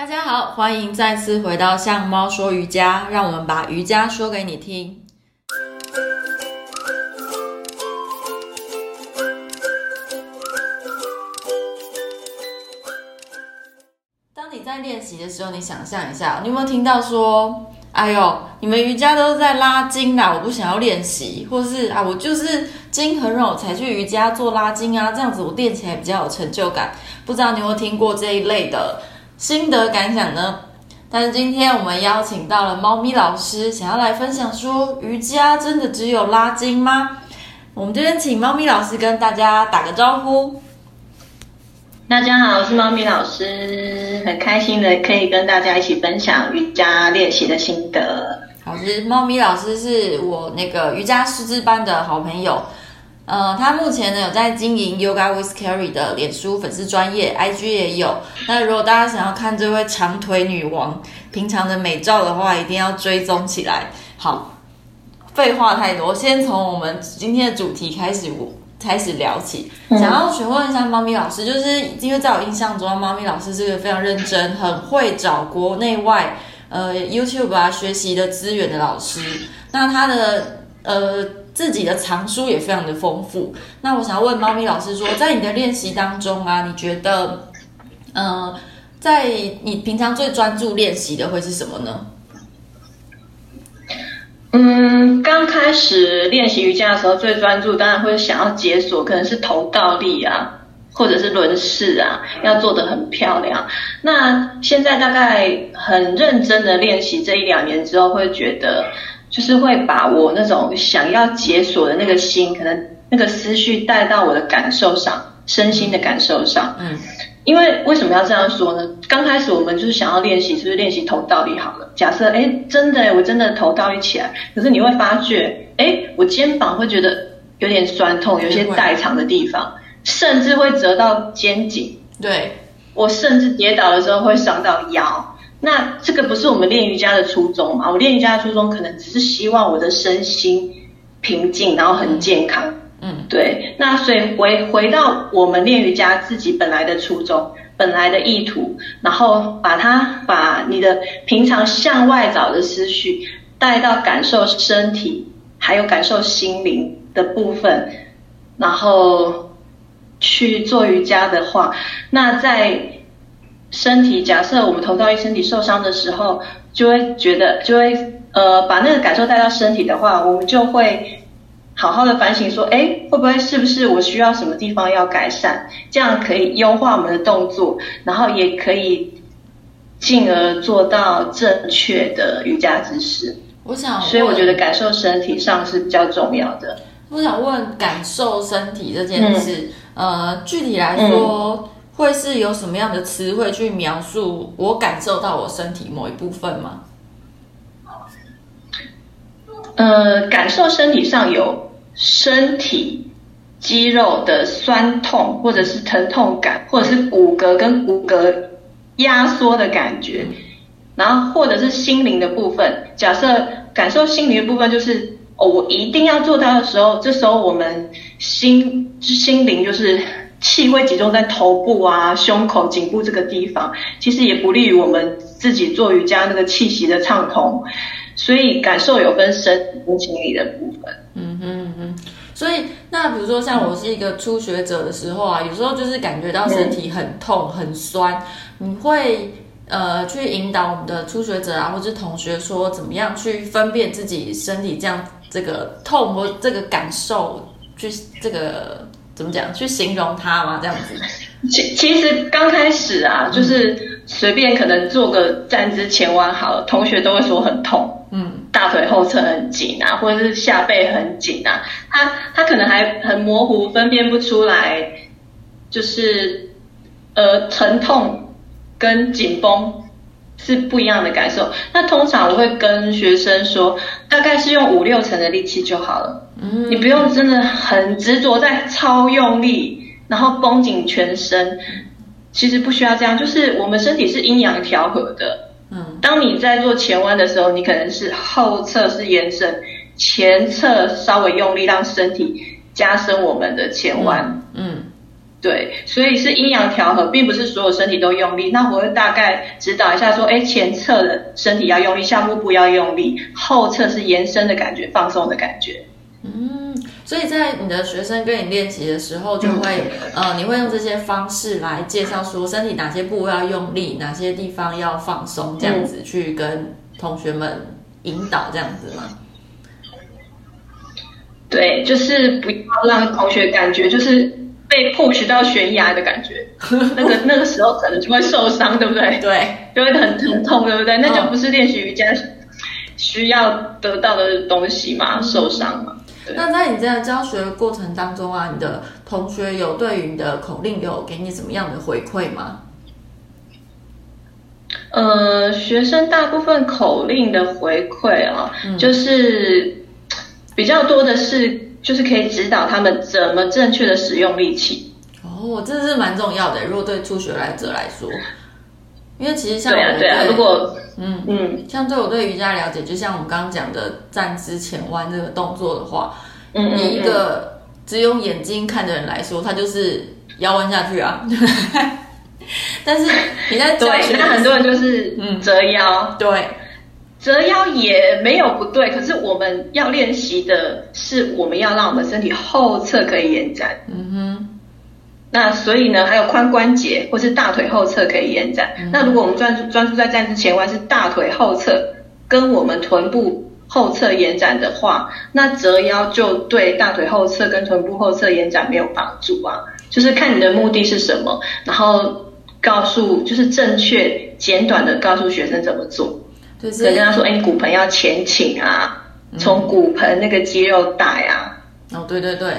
大家好，欢迎再次回到向猫说瑜伽，让我们把瑜伽说给你听。当你在练习的时候，你想象一下，你有没有听到说：“哎呦，你们瑜伽都是在拉筋啦，我不想要练习。”或是啊，我就是筋很软才去瑜伽做拉筋啊，这样子我练起来比较有成就感。不知道你有没有听过这一类的？心得感想呢？但是今天我们邀请到了猫咪老师，想要来分享说，瑜伽真的只有拉筋吗？我们这边请猫咪老师跟大家打个招呼。大家好，我是猫咪老师，很开心的可以跟大家一起分享瑜伽练习的心得。好，是猫咪老师是我那个瑜伽师资班的好朋友。呃，他目前呢有在经营 Yoga with Carrie 的脸书粉丝专业，IG 也有。那如果大家想要看这位长腿女王平常的美照的话，一定要追踪起来。好，废话太多，先从我们今天的主题开始，我开始聊起。想要询问一下猫咪老师，就是因为在我印象中，猫咪老师是个非常认真、很会找国内外呃 YouTube 啊学习的资源的老师。那他的呃。自己的藏书也非常的丰富。那我想要问猫咪老师说，在你的练习当中啊，你觉得，嗯、在你平常最专注练习的会是什么呢？嗯，刚开始练习瑜伽的时候，最专注当然会想要解锁，可能是头倒立啊，或者是轮式啊，要做得很漂亮。那现在大概很认真的练习这一两年之后，会觉得。就是会把我那种想要解锁的那个心，可能那个思绪带到我的感受上，身心的感受上。嗯，因为为什么要这样说呢？刚开始我们就是想要练习，是不是练习头倒立好了？假设，哎，真的，我真的头倒立起来，可是你会发觉，哎，我肩膀会觉得有点酸痛，有些代偿的地方，甚至会折到肩颈。对，我甚至跌倒的时候会伤到腰。那这个不是我们练瑜伽的初衷嘛？我练瑜伽的初衷可能只是希望我的身心平静，然后很健康。嗯，对。那所以回回到我们练瑜伽自己本来的初衷，本来的意图，然后把它把你的平常向外找的思绪带到感受身体，还有感受心灵的部分，然后去做瑜伽的话，那在。身体，假设我们头到一身体受伤的时候，就会觉得，就会呃把那个感受带到身体的话，我们就会好好的反省说，哎，会不会是不是我需要什么地方要改善？这样可以优化我们的动作，然后也可以进而做到正确的瑜伽姿势。我想，所以我觉得感受身体上是比较重要的。我想问，感受身体这件事，嗯、呃，具体来说。嗯会是有什么样的词汇去描述我感受到我身体某一部分吗？呃，感受身体上有身体肌肉的酸痛，或者是疼痛感，或者是骨骼跟骨骼压缩的感觉，然后或者是心灵的部分。假设感受心灵的部分就是哦，我一定要做到的时候，这时候我们心心灵就是。气会集中在头部啊、胸口、颈部这个地方，其实也不利于我们自己做瑜伽那个气息的畅通。所以感受有分身体跟心理的部分。嗯哼嗯。所以那比如说像我是一个初学者的时候啊，有时候就是感觉到身体很痛、很酸，你会呃去引导我们的初学者啊，或是同学说怎么样去分辨自己身体这样这个痛或这个感受，去这个。怎么讲？去形容它吗？这样子。其其实刚开始啊，就是随便可能做个站姿前弯好了，同学都会说很痛，嗯，大腿后侧很紧啊，或者是下背很紧啊。他他可能还很模糊，分辨不出来，就是呃疼痛跟紧绷。是不一样的感受。那通常我会跟学生说，大概是用五六成的力气就好了。嗯，你不用真的很执着在超用力，然后绷紧全身。其实不需要这样，就是我们身体是阴阳调和的。嗯，当你在做前弯的时候，你可能是后侧是延伸，前侧稍微用力，让身体加深我们的前弯。嗯，对，所以是阴阳调和，并不是所有身体都用力。那我会大概指导一下，说，哎，前侧的身体要用力，下腹部要用力，后侧是延伸的感觉，放松的感觉。嗯，所以在你的学生跟你练习的时候，就会，嗯、呃，你会用这些方式来介绍说，身体哪些部位要用力，哪些地方要放松，这样子去跟同学们引导，这样子吗？对，就是不要让同学感觉就是。被 push 到悬崖的感觉，那个那个时候可能就会受伤，对不对？对，就会很疼痛，对不对？那就不是练习瑜伽需要得到的东西嘛，嗯、受伤嘛。那在你在教学的过程当中啊，你的同学有对于你的口令有给你怎么样的回馈吗？呃，学生大部分口令的回馈啊，嗯、就是比较多的是。就是可以指导他们怎么正确的使用力气哦，这是蛮重要的。如果对初学来者来说，因为其实像我对啊，对啊，如果嗯嗯，像对我对瑜伽了解，就像我们刚刚讲的站姿前弯这个动作的话，嗯，你一个只用眼睛看的人来说，他就是腰弯下去啊。但是你在教学，那很多人就是嗯折腰，对。折腰也没有不对，可是我们要练习的是，我们要让我们身体后侧可以延展。嗯哼。那所以呢，还有髋关节或是大腿后侧可以延展。嗯、那如果我们专注专注在站姿前弯是大腿后侧跟我们臀部后侧延展的话，那折腰就对大腿后侧跟臀部后侧延展没有帮助啊。就是看你的目的是什么，然后告诉就是正确简短的告诉学生怎么做。就是跟他说，哎，你骨盆要前倾啊，从骨盆那个肌肉带啊。哦，对对对，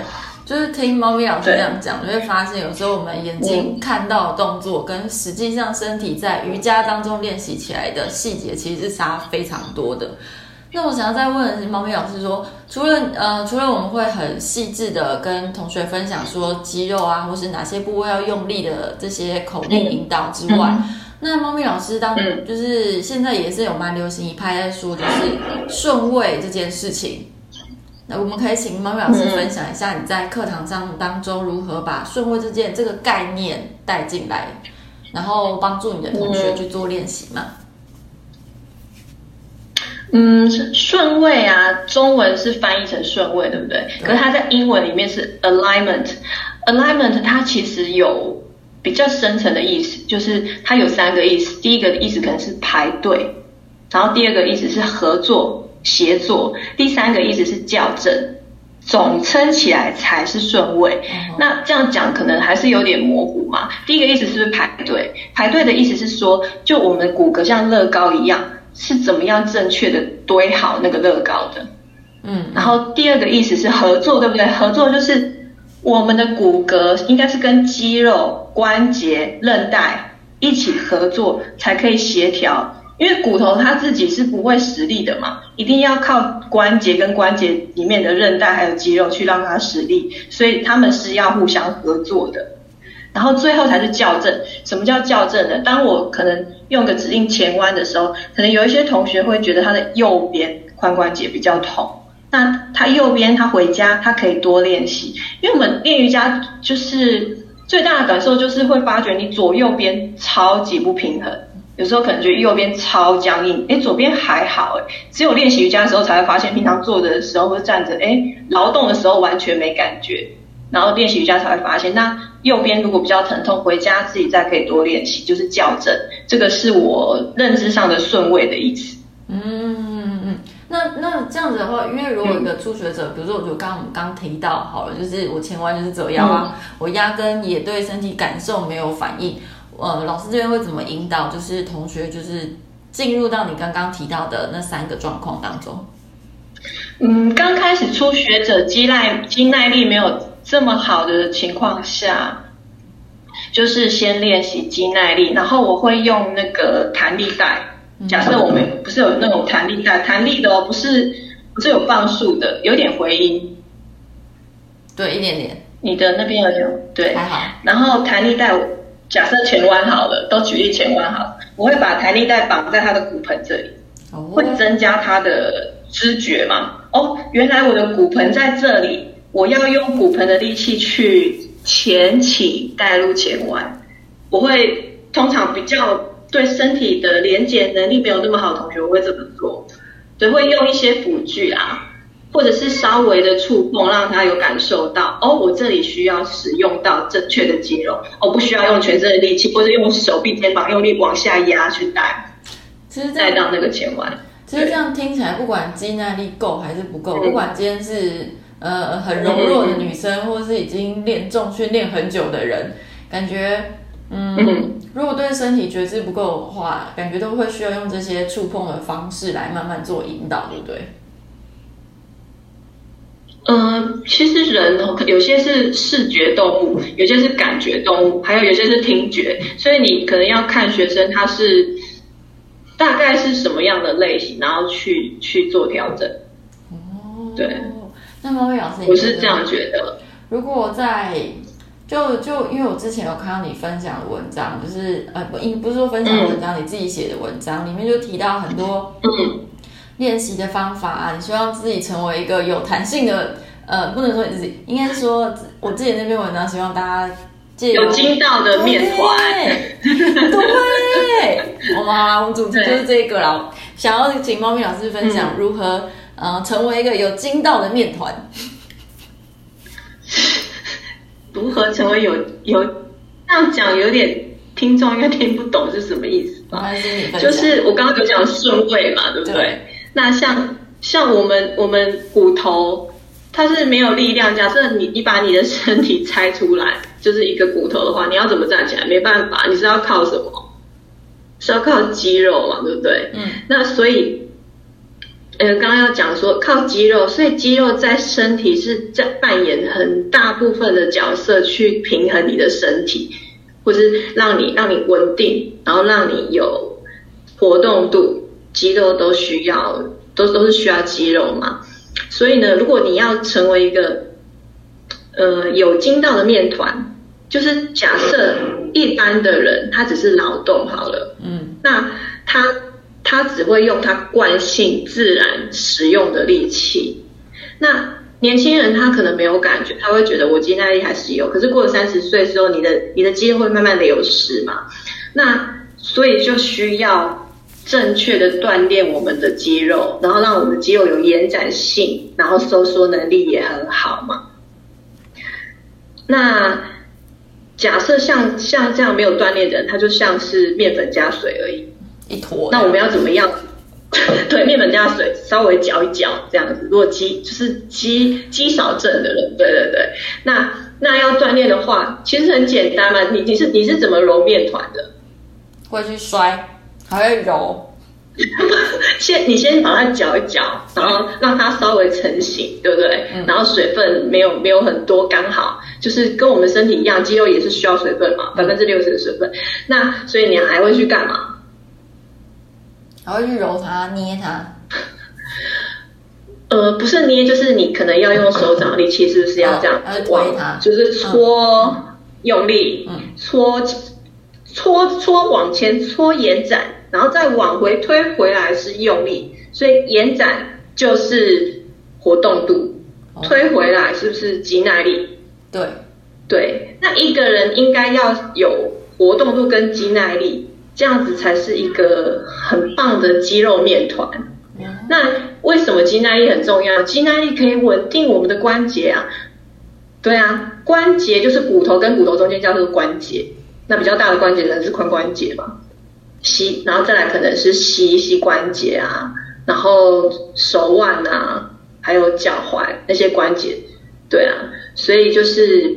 就是听猫咪老师这样讲，你会发现有时候我们眼睛看到的动作，跟实际上身体在瑜伽当中练习起来的细节，其实是差非常多的。那我想要再问的是，猫咪老师说，除了呃，除了我们会很细致的跟同学分享说肌肉啊，或是哪些部位要用力的这些口令引导之外。嗯那猫咪老师当就是现在也是有蛮流行一派在说，就是顺位这件事情。那我们可以请猫咪老师分享一下你在课堂上当中如何把顺位这件这个概念带进来，然后帮助你的同学去做练习吗？嗯，顺位啊，中文是翻译成顺位，对不对？对。可是它在英文里面是 alignment，alignment 它其实有。比较深层的意思就是它有三个意思，第一个意思可能是排队，然后第二个意思是合作协作，第三个意思是校正，总称起来才是顺位。那这样讲可能还是有点模糊嘛。第一个意思是不是排队？排队的意思是说，就我们的骨骼像乐高一样，是怎么样正确的堆好那个乐高的？嗯。然后第二个意思是合作，对不对？合作就是。我们的骨骼应该是跟肌肉、关节、韧带一起合作才可以协调，因为骨头它自己是不会使力的嘛，一定要靠关节跟关节里面的韧带还有肌肉去让它使力，所以他们是要互相合作的。然后最后才是校正。什么叫校正呢？当我可能用个指令前弯的时候，可能有一些同学会觉得他的右边髋关节比较痛。那他右边，他回家他可以多练习，因为我们练瑜伽就是最大的感受就是会发觉你左右边超级不平衡，有时候可能觉得右边超僵硬，诶，左边还好诶，只有练习瑜伽的时候才会发现，平常坐着的时候或者站着，诶，劳动的时候完全没感觉，然后练习瑜伽才会发现，那右边如果比较疼痛，回家自己再可以多练习，就是校正，这个是我认知上的顺位的意思。嗯。那那这样子的话，因为如果一个初学者，嗯、比如说我就刚刚提到好了，就是我前弯就是折腰啊，嗯、我压根也对身体感受没有反应，呃，老师这边会怎么引导？就是同学就是进入到你刚刚提到的那三个状况当中。嗯，刚开始初学者肌耐肌耐力没有这么好的情况下，就是先练习肌耐力，然后我会用那个弹力带。假设我们不是有那种弹力带，弹力的哦，不是不是有磅数的，有点回音。对，一点点。你的那边有点对。还好。然后弹力带，假设前弯好了，都举例前弯好了，我会把弹力带绑在他的骨盆这里，哦、会增加他的知觉嘛。哦，原来我的骨盆在这里，我要用骨盆的力气去前倾带入前弯。我会通常比较对身体的连接能力没有那么好的同学，我会这么做，对，会用一些辅具啊。或者是稍微的触碰，让他有感受到哦，我这里需要使用到正确的肌肉，我、哦、不需要用全身的力气，或者用手臂、肩膀用力往下压去带，其实带到那个前弯。其实这样听起来，不管肌耐力够还是不够，不管今天是呃很柔弱的女生，或是已经练重训练很久的人，感觉嗯，嗯，如果对身体觉知不够的话，感觉都会需要用这些触碰的方式来慢慢做引导，对不对？嗯，其实人哦，有些是视觉动物，有些是感觉动物，还有有些是听觉，所以你可能要看学生他是大概是什么样的类型，然后去去做调整。哦，对。那么魏老师，我是这样觉得。如果在就就因为我之前有看到你分享的文章，就是呃不，不是说分享的文章，嗯，你自己写的文章里面就提到很多嗯。练习的方法啊，你希望自己成为一个有弹性的，呃，不能说你自己，应该是说我自己那篇文章，希望大家借有筋道的面团。对，我们好啦，我们主题就是这个啦。想要请猫咪老师分享如何，嗯、呃，成为一个有筋道的面团。如何成为有有这样讲，有点听众应该听不懂是什么意思吧？就是我刚刚有讲顺位嘛，对不对？对那像像我们我们骨头，它是没有力量。假设你你把你的身体拆出来，就是一个骨头的话，你要怎么站起来？没办法，你是要靠什么？是要靠肌肉嘛，对不对？嗯。那所以，呃，刚刚要讲说靠肌肉，所以肌肉在身体是在扮演很大部分的角色，去平衡你的身体，或是让你让你稳定，然后让你有活动度。肌肉都需要，都都是需要肌肉嘛。所以呢，如果你要成为一个呃有筋道的面团，就是假设一般的人他只是劳动好了，嗯，那他他只会用他惯性自然使用的力气。那年轻人他可能没有感觉，他会觉得我肌耐力还是有。可是过了三十岁之后，你的你的肌肉会慢慢流失嘛。那所以就需要。正确的锻炼我们的肌肉，然后让我们的肌肉有延展性，然后收缩能力也很好嘛。那假设像像这样没有锻炼的人，他就像是面粉加水而已，一坨。那我们要怎么样？对，面粉加水，稍微搅一搅这样子。如果肌就是肌肌少症的人，对对对。那那要锻炼的话，其实很简单嘛。你你是你是怎么揉面团的？会去摔。还会揉，先你先把它搅一搅，然后让它稍微成型，对不对？嗯、然后水分没有没有很多，刚好就是跟我们身体一样，肌肉也是需要水分嘛，百分之六十的水分。那所以你还会去干嘛？还会去揉它、捏它？呃，不是捏，就是你可能要用手掌力气，是不是要这样推它？就是搓、嗯、用力，搓搓搓往前搓延展。然后再往回推回来是用力，所以延展就是活动度，推回来是不是肌耐力？对，对。那一个人应该要有活动度跟肌耐力，这样子才是一个很棒的肌肉面团。那为什么肌耐力很重要？肌耐力可以稳定我们的关节啊。对啊，关节就是骨头跟骨头中间叫做关节，那比较大的关节可能是髋关节嘛。膝，然后再来可能是膝膝关节啊，然后手腕啊，还有脚踝那些关节，对啊，所以就是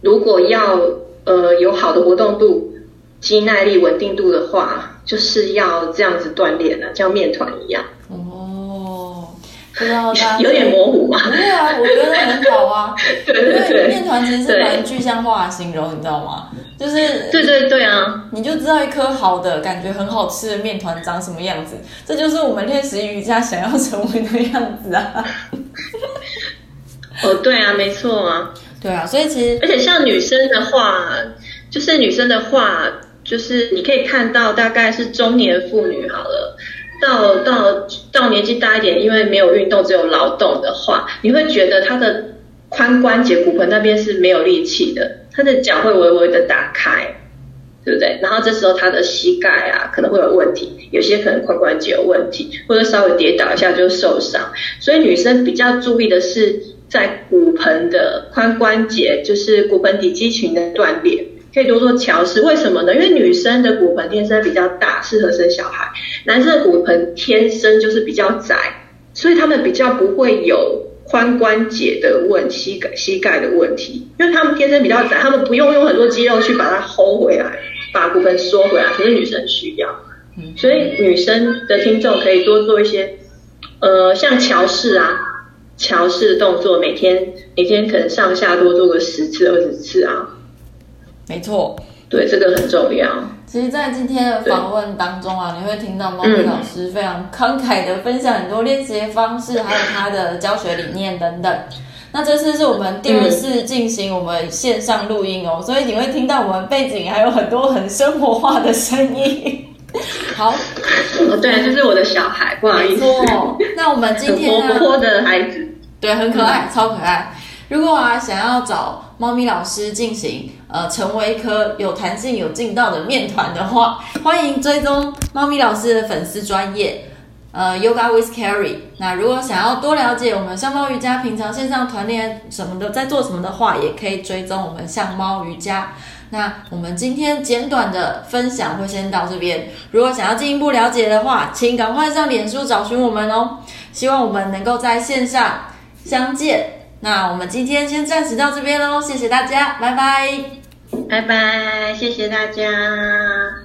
如果要呃有好的活动度、肌耐力、稳定度的话，就是要这样子锻炼的，像面团一样。哦，不知道他 有点模糊吗？对啊，我觉得很好啊。对 对对，面团其实是蛮具象化的形容，你知道吗？就是对对对啊，你就知道一颗好的感觉很好吃的面团长什么样子，这就是我们练习瑜伽想要成为的样子啊。哦，对啊，没错啊，对啊，所以其实而且像女生的话，就是女生的话，就是你可以看到大概是中年妇女好了，到到到年纪大一点，因为没有运动只有劳动的话，你会觉得她的髋关节骨盆那边是没有力气的，他的脚会微微的打开，对不对？然后这时候他的膝盖啊可能会有问题，有些可能髋关节有问题，或者稍微跌倒一下就受伤。所以女生比较注意的是在骨盆的髋关节，就是骨盆底肌群的断裂，可以多做桥式。为什么呢？因为女生的骨盆天生比较大，适合生小孩；男生的骨盆天生就是比较窄，所以他们比较不会有。髋关节的问膝盖膝盖的问题，因为他们天生比较窄，他们不用用很多肌肉去把它 hold 回来，把骨盆缩回来。可是女生需要，所以女生的听众可以多做一些，呃，像桥式啊，桥式的动作，每天每天可能上下多做个十次二十次啊。没错。对，这个很重要。其实，在今天的访问当中啊，你会听到猫咪老师非常慷慨的分享很多练习方式，嗯、还有他的教学理念等等。那这次是我们第二次进行我们线上录音哦，嗯、所以你会听到我们背景还有很多很生活化的声音。好，哦，对，就是我的小孩，不好意思。那我们今天呢，活泼的孩子，对，很可爱，嗯、超可爱。如果啊，想要找猫咪老师进行呃成为一颗有弹性、有劲道的面团的话，欢迎追踪猫咪老师的粉丝专业呃 Yoga with Carrie。那如果想要多了解我们香猫瑜伽平常线上团练什么的在做什么的话，也可以追踪我们香猫瑜伽。那我们今天简短的分享会先到这边。如果想要进一步了解的话，请赶快上脸书找寻我们哦。希望我们能够在线上相见。那我们今天先暂时到这边喽，谢谢大家，拜拜，拜拜，谢谢大家。